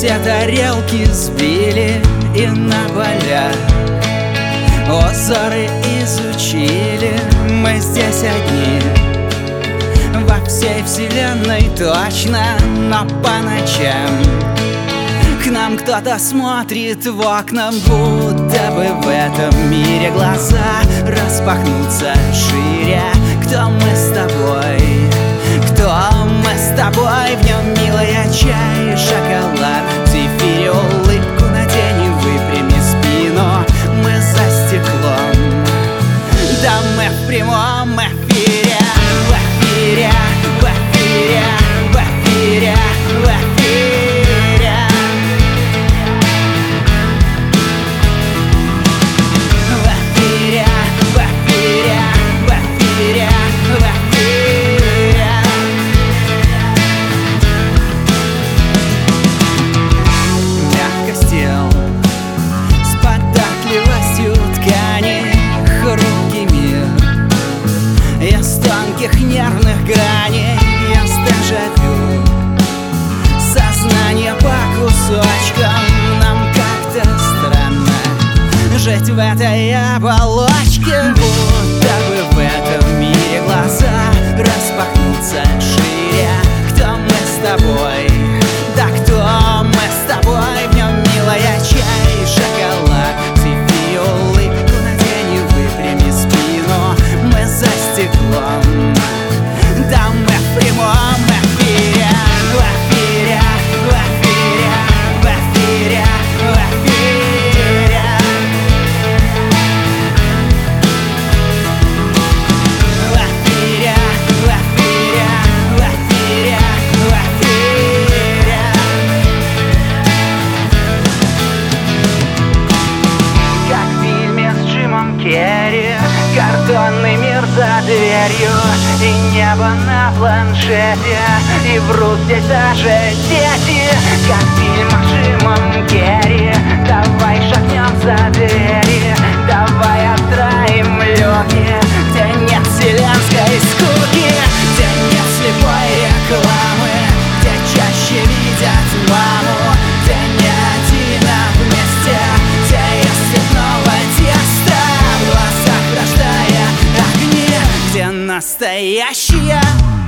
все тарелки сбили и на полях Озоры изучили, мы здесь одни. Во всей вселенной точно, но по ночам. К нам кто-то смотрит в окна, будто бы в этом мире глаза Распахнутся шире, кто мы с тобой граней Из дежавю Сознание по кусочкам. Нам как-то странно Жить в этой оболочке. Будто бы в этом мире глаза Распахнутся шире. Кто мы с тобой? горю И небо на планшете И врут здесь даже дети. Как в фильмах Джимом Керри Давай шагнем за дверь. festa e a chia.